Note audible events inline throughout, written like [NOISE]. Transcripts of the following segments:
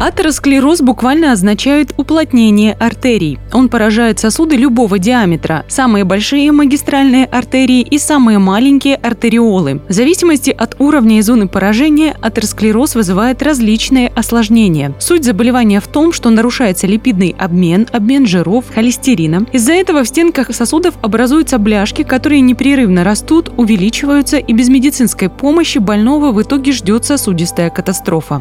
Атеросклероз буквально означает уплотнение артерий. Он поражает сосуды любого диаметра, самые большие магистральные артерии и самые маленькие артериолы. В зависимости от уровня и зоны поражения атеросклероз вызывает различные осложнения. Суть заболевания в том, что нарушается липидный обмен, обмен жиров, холестерина. Из-за этого в стенках сосудов образуются бляшки, которые непрерывно растут, увеличиваются и без медицинской помощи больного в итоге ждет сосудистая катастрофа.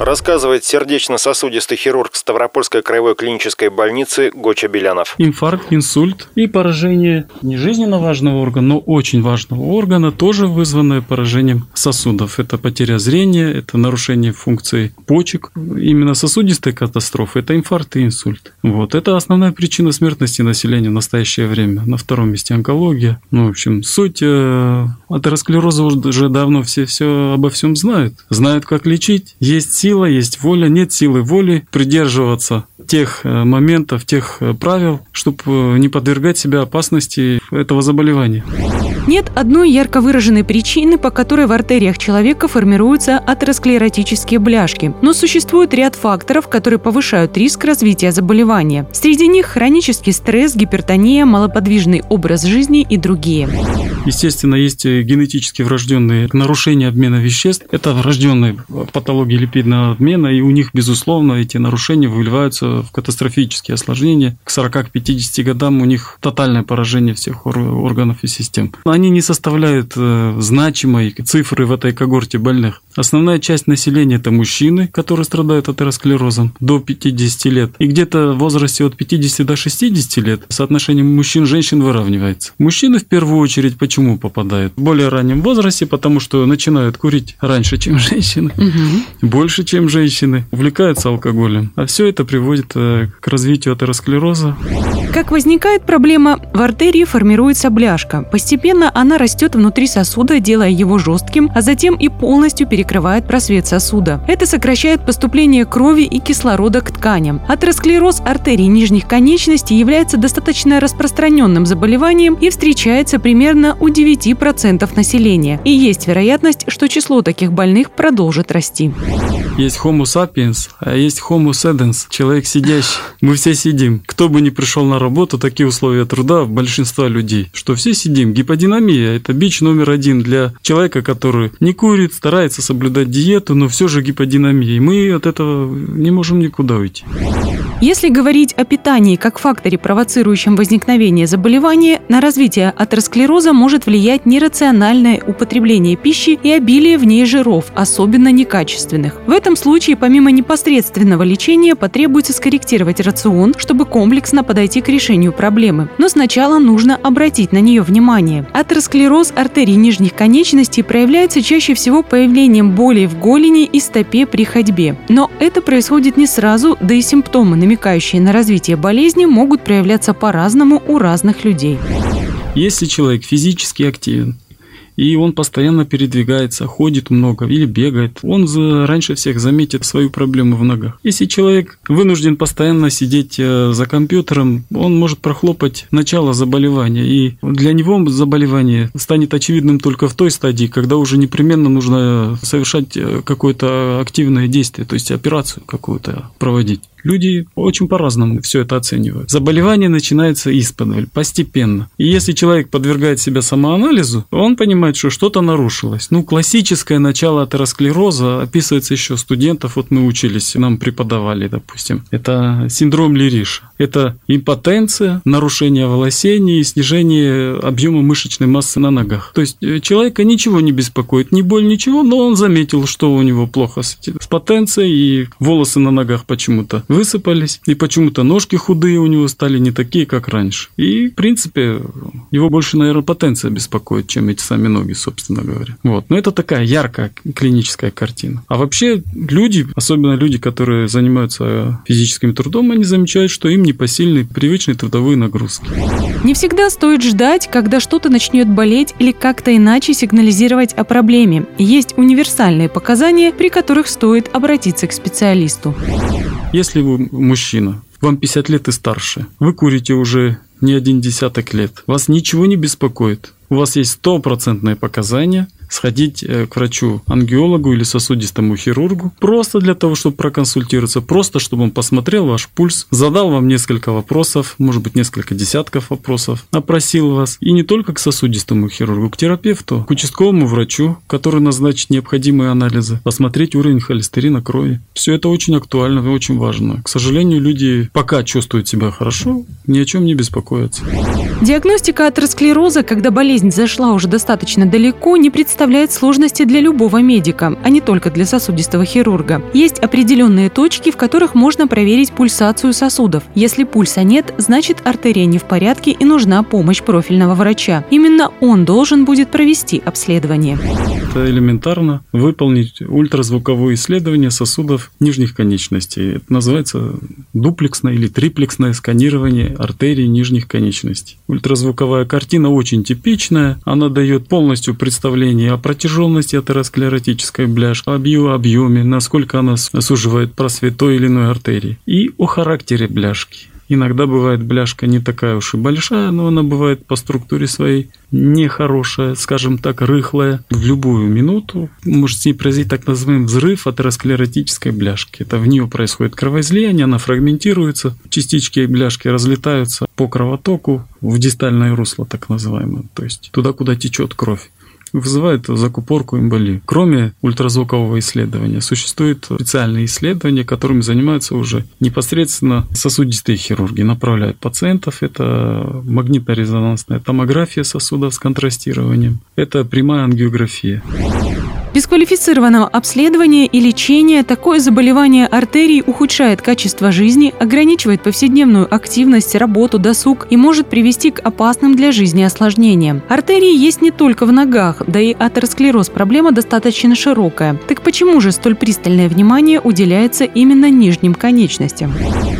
Рассказывает сердечно-сосудистый хирург Ставропольской краевой клинической больницы Гоча Белянов. Инфаркт, инсульт и поражение не жизненно важного органа, но очень важного органа, тоже вызванное поражением сосудов. Это потеря зрения, это нарушение функций почек. Именно сосудистая катастрофа – это инфаркт и инсульт. Вот. Это основная причина смертности населения в настоящее время. На втором месте онкология. Ну, в общем, суть э, атеросклероза уже давно все, все обо всем знают. Знают, как лечить. Есть сила, есть воля, нет силы воли придерживаться тех э, моментов, тех э, правил, чтобы э, не подвергать себя опасности этого заболевания. Нет одной ярко выраженной причины, по которой в артериях человека формируются атеросклеротические бляшки. Но существует ряд факторов, которые повышают риск развития заболевания. Среди них хронический стресс, гипертония, малоподвижный образ жизни и другие. Естественно, есть генетически врожденные нарушения обмена веществ. Это врожденные патологии липидного обмена, и у них, безусловно, эти нарушения выливаются в катастрофические осложнения. К 40-50 годам у них тотальное поражение всех органов и систем. Они не составляют э, значимой цифры в этой когорте больных. Основная часть населения – это мужчины, которые страдают атеросклерозом до 50 лет. И где-то в возрасте от 50 до 60 лет соотношение мужчин-женщин выравнивается. Мужчины в первую очередь почему попадают? В более раннем возрасте, потому что начинают курить раньше, чем [LAUGHS] женщины, угу. больше, чем женщины, увлекаются алкоголем. А все это приводит э, к развитию атеросклероза. Как возникает проблема, в артерии формируется бляшка. Постепенно она растет внутри сосуда, делая его жестким, а затем и полностью перекрывает просвет сосуда. Это сокращает поступление крови и кислорода к тканям. Атеросклероз артерий нижних конечностей является достаточно распространенным заболеванием и встречается примерно у 9% населения. И есть вероятность, что число таких больных продолжит расти. Есть Homo sapiens, а есть Homo sedens, человек сидящий. Мы все сидим. Кто бы ни пришел на работу, такие условия труда в большинства людей, что все сидим. Гиподинамия – это бич номер один для человека, который не курит, старается соблюдать диету, но все же гиподинамия. И мы от этого не можем никуда уйти. Если говорить о питании как факторе, провоцирующем возникновение заболевания, на развитие атеросклероза может влиять нерациональное употребление пищи и обилие в ней жиров, особенно некачественных. В этом случае, помимо непосредственного лечения, потребуется скорректировать рацион, чтобы комплексно подойти к решению проблемы. Но сначала нужно обратить на нее внимание. Атеросклероз артерий нижних конечностей проявляется чаще всего появлением боли в голени и стопе при ходьбе. Но это происходит не сразу, да и симптомы намекающие на развитие болезни, могут проявляться по-разному у разных людей. Если человек физически активен, и он постоянно передвигается, ходит много или бегает. Он за, раньше всех заметит свою проблему в ногах. Если человек вынужден постоянно сидеть э, за компьютером, он может прохлопать начало заболевания. И для него заболевание станет очевидным только в той стадии, когда уже непременно нужно совершать э, какое-то активное действие, то есть операцию какую-то проводить. Люди очень по-разному все это оценивают. Заболевание начинается исподволь, постепенно. И если человек подвергает себя самоанализу, он понимает, что что-то нарушилось. Ну, классическое начало атеросклероза описывается еще студентов, вот мы учились, нам преподавали, допустим. Это синдром Лериша. Это импотенция, нарушение волосения и снижение объема мышечной массы на ногах. То есть э, человека ничего не беспокоит, ни боль, ничего, но он заметил, что у него плохо с потенцией и волосы на ногах почему-то высыпались, и почему-то ножки худые у него стали не такие, как раньше. И, в принципе, его больше, наверное, потенция беспокоит, чем эти сами ноги, собственно говоря. Вот. Но это такая яркая клиническая картина. А вообще люди, особенно люди, которые занимаются физическим трудом, они замечают, что им непосильны привычные трудовые нагрузки. Не всегда стоит ждать, когда что-то начнет болеть или как-то иначе сигнализировать о проблеме. Есть универсальные показания, при которых стоит обратиться к специалисту. Если вы мужчина, вам 50 лет и старше. Вы курите уже не один десяток лет. Вас ничего не беспокоит. У вас есть стопроцентное показания – сходить э, к врачу-ангиологу или сосудистому хирургу просто для того, чтобы проконсультироваться, просто чтобы он посмотрел ваш пульс, задал вам несколько вопросов, может быть, несколько десятков вопросов, опросил вас. И не только к сосудистому хирургу, к терапевту, к участковому врачу, который назначит необходимые анализы, посмотреть уровень холестерина крови. Все это очень актуально и очень важно. К сожалению, люди пока чувствуют себя хорошо, ни о чем не беспокоятся. Диагностика атеросклероза, когда болезнь зашла уже достаточно далеко, не представляет представляет сложности для любого медика, а не только для сосудистого хирурга. Есть определенные точки, в которых можно проверить пульсацию сосудов. Если пульса нет, значит артерия не в порядке и нужна помощь профильного врача. Именно он должен будет провести обследование. Это элементарно выполнить ультразвуковое исследование сосудов нижних конечностей. Это называется дуплексное или триплексное сканирование артерий нижних конечностей. Ультразвуковая картина очень типичная, она дает полностью представление о протяженности атеросклеротической бляшки, об ее объеме, насколько она суживает просвет той или иной артерии, и о характере бляшки. Иногда бывает бляшка не такая уж и большая, но она бывает по структуре своей нехорошая, скажем так, рыхлая. В любую минуту может с ней произойти так называемый взрыв атеросклеротической бляшки. Это в нее происходит кровоизлияние, она фрагментируется, частички бляшки разлетаются по кровотоку в дистальное русло, так называемое, то есть туда, куда течет кровь вызывает закупорку эмболии. Кроме ультразвукового исследования, существуют специальные исследования, которыми занимаются уже непосредственно сосудистые хирурги. Направляют пациентов. Это магнитно-резонансная томография сосудов с контрастированием. Это прямая ангиография. Без квалифицированного обследования и лечения такое заболевание артерий ухудшает качество жизни, ограничивает повседневную активность, работу, досуг и может привести к опасным для жизни осложнениям. Артерии есть не только в ногах, да и атеросклероз проблема достаточно широкая. Так почему же столь пристальное внимание уделяется именно нижним конечностям?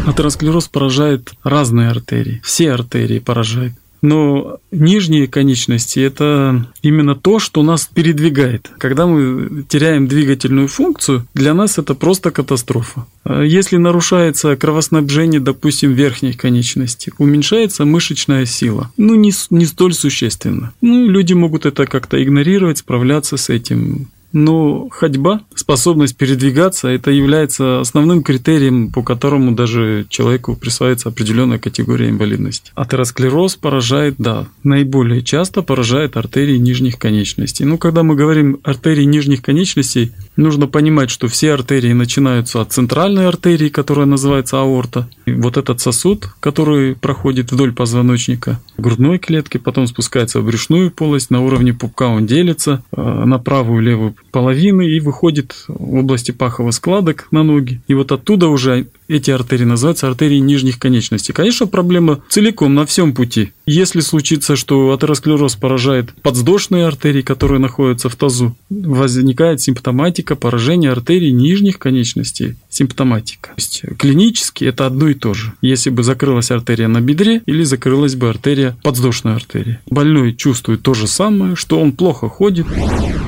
Атеросклероз поражает разные артерии. Все артерии поражает. Но нижние конечности – это именно то, что нас передвигает. Когда мы теряем двигательную функцию, для нас это просто катастрофа. А если нарушается кровоснабжение, допустим, верхней конечности, уменьшается мышечная сила. Ну, не, не столь существенно. Ну, люди могут это как-то игнорировать, справляться с этим. Но ходьба, способность передвигаться, это является основным критерием, по которому даже человеку присваивается определенная категория инвалидности. Атеросклероз поражает, да, наиболее часто поражает артерии нижних конечностей. Ну, когда мы говорим артерии нижних конечностей, нужно понимать, что все артерии начинаются от центральной артерии, которая называется аорта. И вот этот сосуд, который проходит вдоль позвоночника, грудной клетки, потом спускается в брюшную полость, на уровне пупка он делится э, на правую и левую половины и выходит в области паховых складок на ноги. И вот оттуда уже эти артерии называются артерии нижних конечностей. Конечно, проблема целиком на всем пути. Если случится, что атеросклероз поражает подвздошные артерии, которые находятся в тазу, возникает симптоматика поражения артерий нижних конечностей. Симптоматика. То есть клинически это одно и то же. Если бы закрылась артерия на бедре или закрылась бы артерия подвздошной артерии. Больной чувствует то же самое, что он плохо ходит.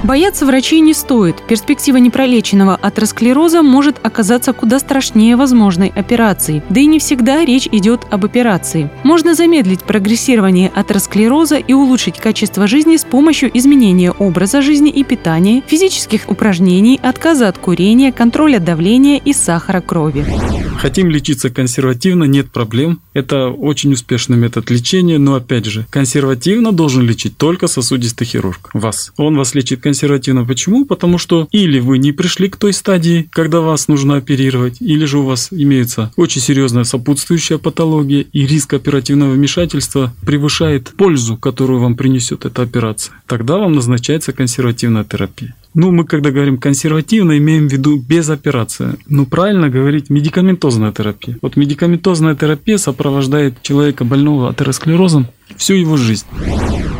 Бояться врачей не стоит. Перспектива непролеченного атеросклероза может оказаться куда страшнее возможной операции. Да и не всегда речь идет об операции. Можно замедлить прогрессирование атеросклероза и улучшить качество жизни с помощью изменения образа жизни и питания, физических упражнений, отказа от курения, контроля давления и сахара крови. Хотим лечиться консервативно, нет проблем. Это очень успешный метод лечения, но опять же, консервативно должен лечить только сосудистый хирург. Вас. Он вас лечит консервативно. Почему? Потому что или вы не пришли к той стадии, когда вас нужно оперировать, или же у вас имеется очень серьезная сопутствующая патология, и риск оперативного вмешательства превышает пользу, которую вам принесет эта операция. Тогда вам назначается консервативная терапия. Ну, мы когда говорим консервативно, имеем в виду без операции. Ну, правильно говорить медикаментозная терапия. Вот медикаментозная терапия сопровождает человека больного атеросклерозом всю его жизнь.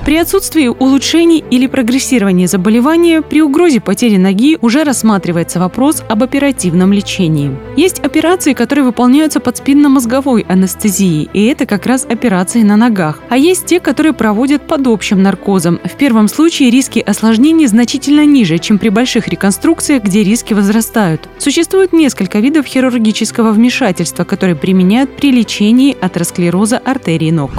При отсутствии улучшений или прогрессирования заболевания при угрозе потери ноги уже рассматривается вопрос об оперативном лечении. Есть операции, которые выполняются под спинномозговой анестезией, и это как раз операции на ногах. А есть те, которые проводят под общим наркозом. В первом случае риски осложнений значительно ниже, чем при больших реконструкциях, где риски возрастают. Существует несколько видов хирургического вмешательства, которые применяют при лечении атеросклероза артерий ног.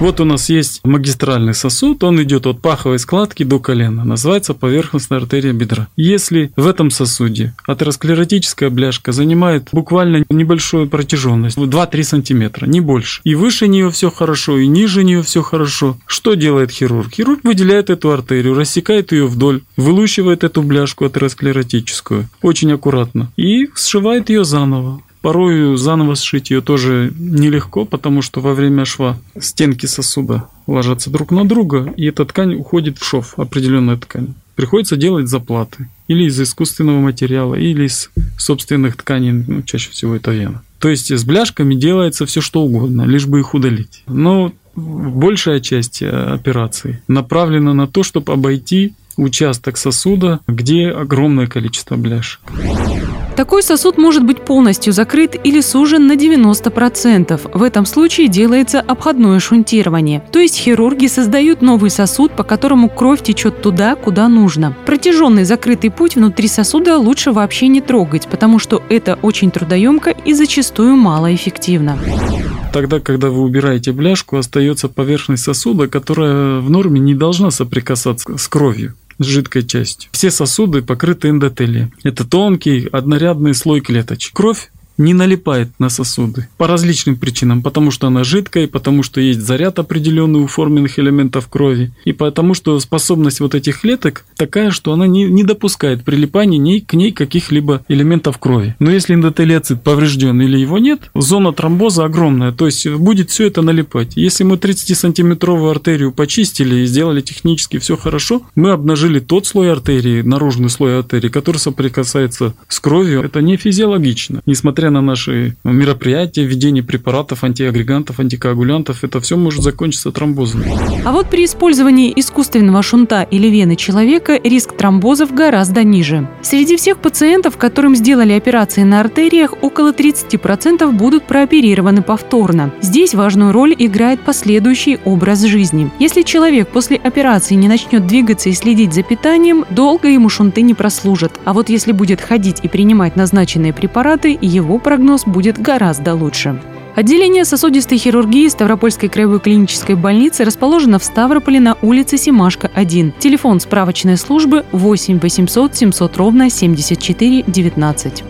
Вот у нас есть магистральный сосуд, он идет от паховой складки до колена, называется поверхностная артерия бедра. Если в этом сосуде атеросклеротическая бляшка занимает буквально небольшую протяженность, 2-3 сантиметра, не больше, и выше нее все хорошо, и ниже нее все хорошо, что делает хирург? Хирург выделяет эту артерию, рассекает ее вдоль, вылущивает эту бляшку атеросклеротическую, очень аккуратно, и сшивает ее заново. Порой заново сшить ее тоже нелегко, потому что во время шва стенки сосуда ложатся друг на друга, и эта ткань уходит в шов, определенная ткань. Приходится делать заплаты. Или из искусственного материала, или из собственных тканей, ну, чаще всего это вена. То есть с бляшками делается все что угодно, лишь бы их удалить. Но большая часть э, операций направлена на то, чтобы обойти участок сосуда, где огромное количество бляшек. Такой сосуд может быть полностью закрыт или сужен на 90%. В этом случае делается обходное шунтирование. То есть хирурги создают новый сосуд, по которому кровь течет туда, куда нужно. Протяженный закрытый путь внутри сосуда лучше вообще не трогать, потому что это очень трудоемко и зачастую малоэффективно. Тогда, когда вы убираете бляшку, остается поверхность сосуда, которая в норме не должна соприкасаться с кровью жидкой частью. Все сосуды покрыты эндотелием. Это тонкий однорядный слой клеточек. Кровь не налипает на сосуды по различным причинам, потому что она жидкая, потому что есть заряд определенный у форменных элементов крови, и потому что способность вот этих клеток такая, что она не, не допускает прилипания ни к ней каких-либо элементов крови. Но если эндотелиоцит поврежден или его нет, зона тромбоза огромная, то есть будет все это налипать. Если мы 30-сантиметровую артерию почистили и сделали технически все хорошо, мы обнажили тот слой артерии, наружный слой артерии, который соприкасается с кровью. Это не физиологично, несмотря несмотря на наши мероприятия, введение препаратов, антиагрегантов, антикоагулянтов, это все может закончиться тромбозом. А вот при использовании искусственного шунта или вены человека риск тромбозов гораздо ниже. Среди всех пациентов, которым сделали операции на артериях, около 30% будут прооперированы повторно. Здесь важную роль играет последующий образ жизни. Если человек после операции не начнет двигаться и следить за питанием, долго ему шунты не прослужат. А вот если будет ходить и принимать назначенные препараты, прогноз будет гораздо лучше. Отделение сосудистой хирургии Ставропольской краевой клинической больницы расположено в Ставрополе на улице Симашка, 1. Телефон справочной службы 8 800 700 ровно 74 19.